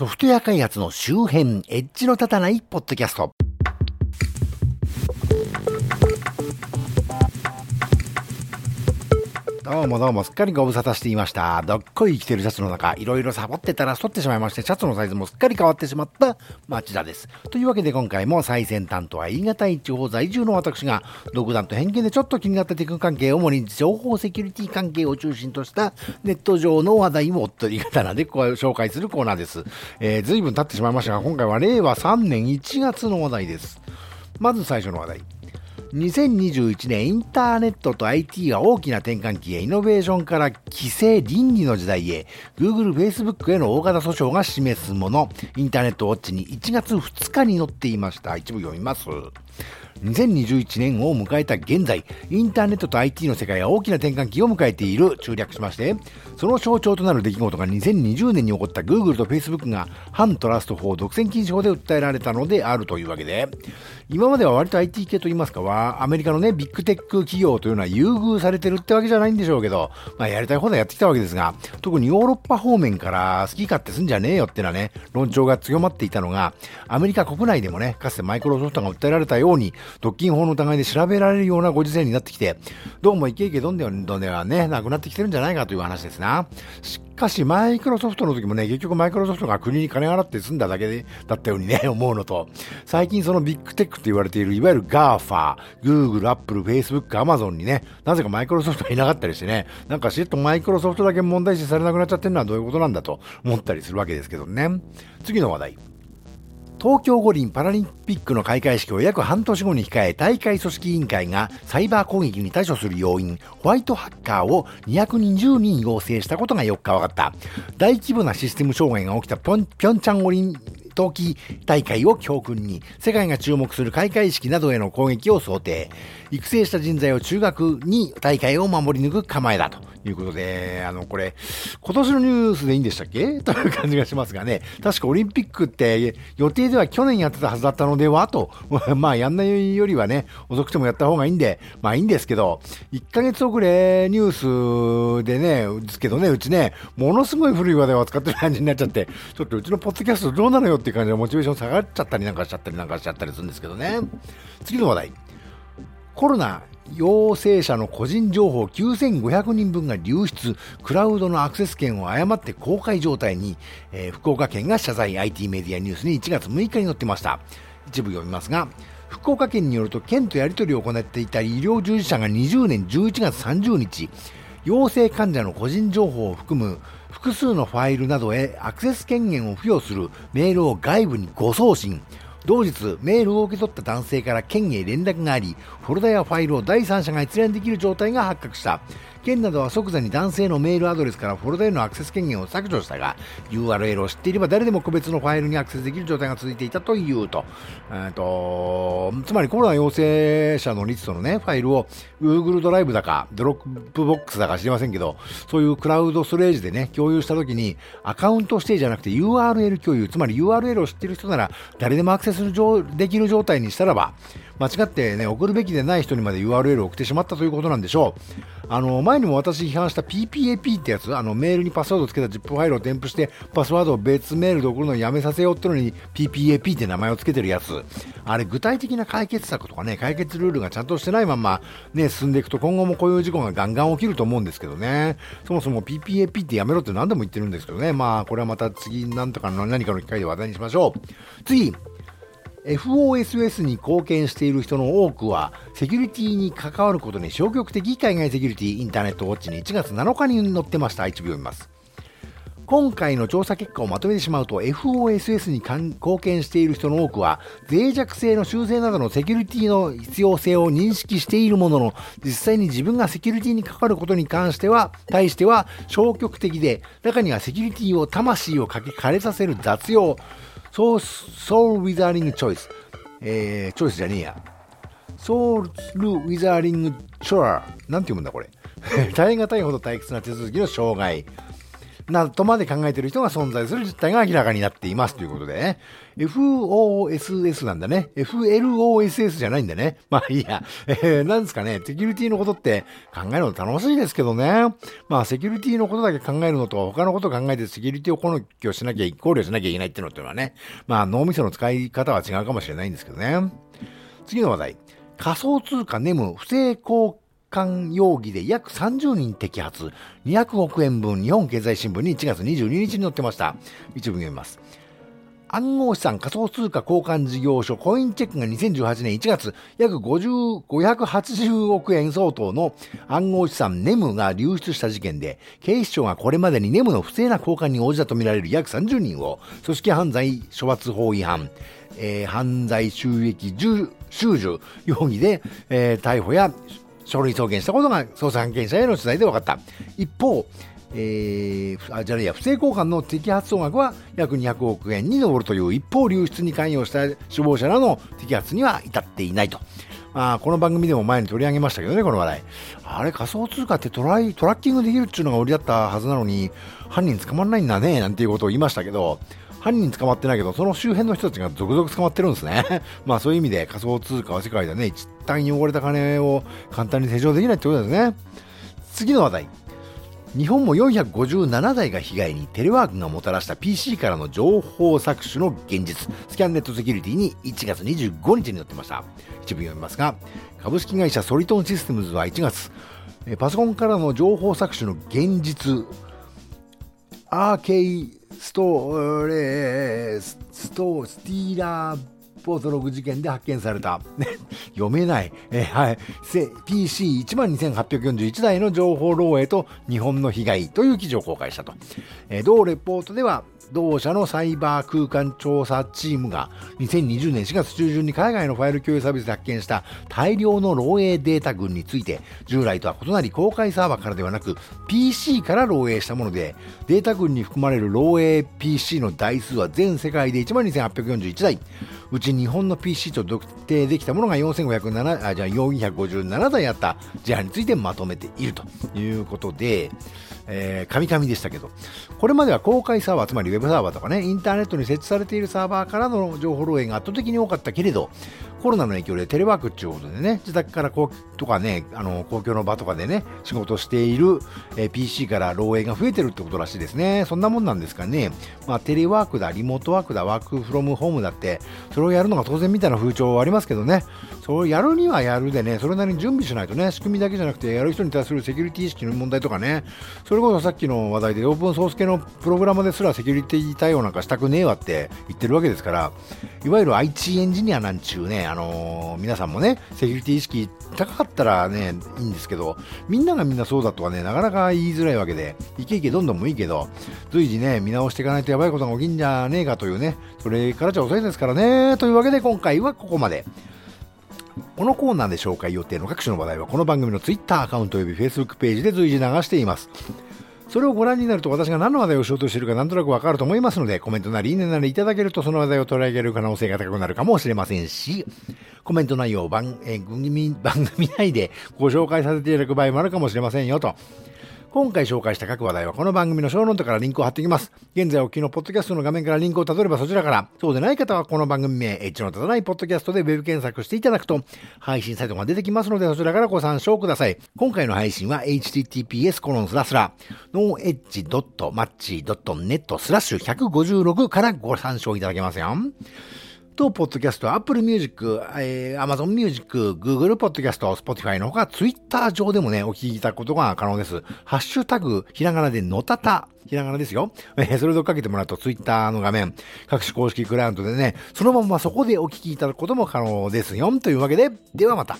ソフトウェア開発の周辺、エッジの立たないポッドキャスト。どうもどうもすっかりご無沙汰していました。どっこい生きてるシャツの中、いろいろサボってたら太ってしまいまして、シャツのサイズもすっかり変わってしまった町田です。というわけで今回も最先端とは言い難い地方在住の私が、独断と偏見でちょっと気になったテク関係、主に情報セキュリティ関係を中心としたネット上の話題をと言い方なんで紹介するコーナーです。えー、随分経ってしまいましたが、今回は令和3年1月の話題です。まず最初の話題。2021年インターネットと IT が大きな転換期へイノベーションから規制倫理の時代へ Google、Facebook への大型訴訟が示すもの。インターネットウォッチに1月2日に載っていました。一部読みます。2021年を迎えた現在、インターネットと IT の世界は大きな転換期を迎えている、中略しまして、その象徴となる出来事が2020年に起こった Google と Facebook が反トラスト法独占禁止法で訴えられたのであるというわけで、今までは割と IT 系といいますかは、アメリカのね、ビッグテック企業というのは優遇されてるってわけじゃないんでしょうけど、まあやりたい放題やってきたわけですが、特にヨーロッパ方面から好き勝手すんじゃねえよってのはね、論調が強まっていたのが、アメリカ国内でもね、かつてマイクロソフトが訴えられたように、独禁法の疑いで調べられるようなご時世になってきて、どうもイケイケどんでんどんではね、なくなってきてるんじゃないかという話ですな。しかし、マイクロソフトの時もね、結局マイクロソフトが国に金払って済んだだけで、だったようにね、思うのと、最近そのビッグテックって言われている、いわゆる GAFA、Google、Apple、Facebook、Amazon にね、なぜかマイクロソフトがいなかったりしてね、なんかしっとマイクロソフトだけ問題視されなくなっちゃってるのはどういうことなんだと思ったりするわけですけどね。次の話題。東京五輪パラリンピックの開会式を約半年後に控え大会組織委員会がサイバー攻撃に対処する要因ホワイトハッカーを220人要請したことが4日分かった。大規模なシステム障害が起きたピョンピョンチャン五輪冬季大会を教訓に世界が注目する開会式などへの攻撃を想定。育成した人材を中学に大会を守り抜く構えだということで、あの、これ、今年のニュースでいいんでしたっけ？という感じがしますがね、確かオリンピックって予定では去年やってたはずだったのではと、まあやんないよりはね、遅くてもやった方がいいんで、まあいいんですけど、1ヶ月遅れニュースでね、ですけどね、うちね、ものすごい古い話題を使ってる感じになっちゃって、ちょっとうちのポッドキャストどうなのよっていう感じでモチベーション下がっちゃったりなんかしちゃったりなんかしちゃったりするんですけどね。次の話題。コロナ陽性者の個人情報9500人分が流出、クラウドのアクセス権を誤って公開状態に、えー、福岡県が謝罪 IT メディアニュースに1月6日に載ってました。一部読みますが、福岡県によると県とやり取りを行っていた医療従事者が20年11月30日、陽性患者の個人情報を含む複数のファイルなどへアクセス権限を付与するメールを外部に誤送信。同日、メールを受け取った男性から県へ連絡があり、フォルダやファイルを第三者が閲覧できる状態が発覚した。県などは即座に男性のメールアドレスからフォルダへのアクセス権限を削除したが、URL を知っていれば誰でも個別のファイルにアクセスできる状態が続いていたというと、えとつまりコロナ陽性者のリストのね、ファイルを Google ドライブだか、ドロップボックスだか知りませんけど、そういうクラウドストレージでね、共有したときに、アカウント指定じゃなくて URL 共有、つまり URL を知っている人なら誰でもアクセスできる状態にしたらば、間違ってね、送るべきでない人にまで URL を送ってしまったということなんでしょう。あの、前にも私批判した PPAP ってやつ、あの、メールにパスワードをつけた ZIP ファイルを添付して、パスワードを別メールで送るのをやめさせようってのに PPAP って名前をつけてるやつ。あれ、具体的な解決策とかね、解決ルールがちゃんとしてないまま、ね、進んでいくと今後もこういう事故がガンガン起きると思うんですけどね。そもそも PPAP ってやめろって何度も言ってるんですけどね。まあ、これはまた次なんとかの何かの機会で話題にしましょう。次、FOSS に貢献している人の多くは、セキュリティに関わることに消極的海外セキュリティインターネットウォッチに1月7日に載ってました。一部読みます。今回の調査結果をまとめてしまうと FOSS に貢献している人の多くは脆弱性の修正などのセキュリティの必要性を認識しているものの実際に自分がセキュリティに関わることに関しては対しては消極的で中にはセキュリティを魂をかけ枯れさせる雑用ソウソウルウィザーリングチョイス。えー、チョイスじゃねえや。ソウルウィザーリングチョア。なんて読むんだこれ。耐え難いほど退屈な手続きの障害。などとまで考えている人が存在する実態が明らかになっていますということでね。FOSS なんだね。FLOSS じゃないんだね。まあいいや。えー、なんですかね。セキュリティのことって考えるの楽しいですけどね。まあセキュリティのことだけ考えるのと他のことを考えてセキュリティを考慮しなきゃ、考慮しなきゃいけないっていうのってのはね。まあ脳みその使い方は違うかもしれないんですけどね。次の話題。仮想通貨ネム不正交換容疑で約30人摘発、200億円分日本経済新聞に1月22日に載ってました。一部読みます。暗号資産仮想通貨交換事業所コインチェックが2018年1月約50 580億円相当の暗号資産ネムが流出した事件で警視庁がこれまでにネムの不正な交換に応じたとみられる約30人を組織犯罪処罰法違反、えー、犯罪収益収受容疑で、えー、逮捕や書類送検したことが捜査関係者への取材で分かった。一方、えー、あじゃねえや不正交換の摘発総額は約200億円に上るという一方流出に関与した首謀者らの摘発には至っていないと。まあ、この番組でも前に取り上げましたけどね、この話題。あれ、仮想通貨ってトライトラッキングできるっていうのが売りだったはずなのに、犯人捕まらないんだね、なんていうことを言いましたけど、犯人捕まってないけど、その周辺の人たちが続々捕まってるんですね。まあそういう意味で仮想通貨は世界でね、一旦汚れた金を簡単に手錠できないってことですね。次の話題。日本も457台が被害にテレワークがもたらした PC からの情報搾取の現実スキャンネットセキュリティに1月25日に載ってました一部読みますが株式会社ソリトンシステムズは1月パソコンからの情報搾取の現実アーケイストレスストスティーラーポートログ事件で発見された。読めない。えー、はい。PC12,841 台の情報漏洩と日本の被害という記事を公開したと。えー、同レポートでは、同社のサイバー空間調査チームが2020年4月中旬に海外のファイル共有サービスで発見した大量の漏洩データ群について従来とは異なり公開サーバーからではなく PC から漏洩したものでデータ群に含まれる漏洩 PC の台数は全世界で12,841台うち日本の PC と特定できたものが4507あじゃあ457台あった事案についてまとめているということでえー、神々でしたけど、これまでは公開サーバー、つまりウェブサーバーとかね、インターネットに設置されているサーバーからの情報漏洩が圧倒的に多かったけれど、コロナの影響でテレワークっていうことでね、自宅からこうとかね、あの公共の場とかでね、仕事している、えー、PC から漏洩が増えてるってことらしいですね。そんなもんなんですかね。まあ、テレワークだ、リモートワークだ、ワークフロムホームだって、それをやるのが当然みたいな風潮はありますけどね、それをやるにはやるでね、それなりに準備しないとね、仕組みだけじゃなくて、やる人に対するセキュリティ意識の問題とかね、それこそさっきの話題でオープンソース系のプログラムですらセキュリティ対応なんかしたくねえわって言ってるわけですから、いわゆる IT エンジニアなんちゅうね、あのー皆さんもね、セキュリティ意識高かったらね、いいんですけど、みんながみんなそうだとはね、なかなか言いづらいわけで、いけいけどんどんもいいけど、随時ね、見直していかないとやばいことが起きんじゃねえかというね、それからじゃ遅いですからね、というわけで今回はここまで。このコーナーで紹介予定の各種の話題はこの番組の Twitter アカウント及び Facebook ページで随時流しています。それをご覧になると私が何の話題をしようとしているかなんとなくわかると思いますので、コメントなりいいねなりいただけるとその話題を取り上げる可能性が高くなるかもしれませんし、コメント内容を番,、え、番組内でご紹介させていただく場合もあるかもしれませんよと。今回紹介した各話題はこの番組のショーノートからリンクを貼っていきます。現在お聞きのポッドキャストの画面からリンクをたどればそちらから、そうでない方はこの番組名、エッジの立たないポッドキャストでウェブ検索していただくと、配信サイトが出てきますのでそちらからご参照ください。今回の配信は https コロンスラスラ、ノーエッジ .match.net スラッシュ156からご参照いただけますよ。と、ポッドキャスト、Apple Music、えー、Amazon Music、Google Podcast、Spotify のほか、Twitter 上でもね、お聞きいただくことが可能です。ハッシュタグ、ひらがなでのたた、ひらがなですよ。えー、それをかけてもらうと、Twitter の画面、各種公式クライアントでね、そのままそこでお聞きいただくことも可能ですよ。というわけで、ではまた。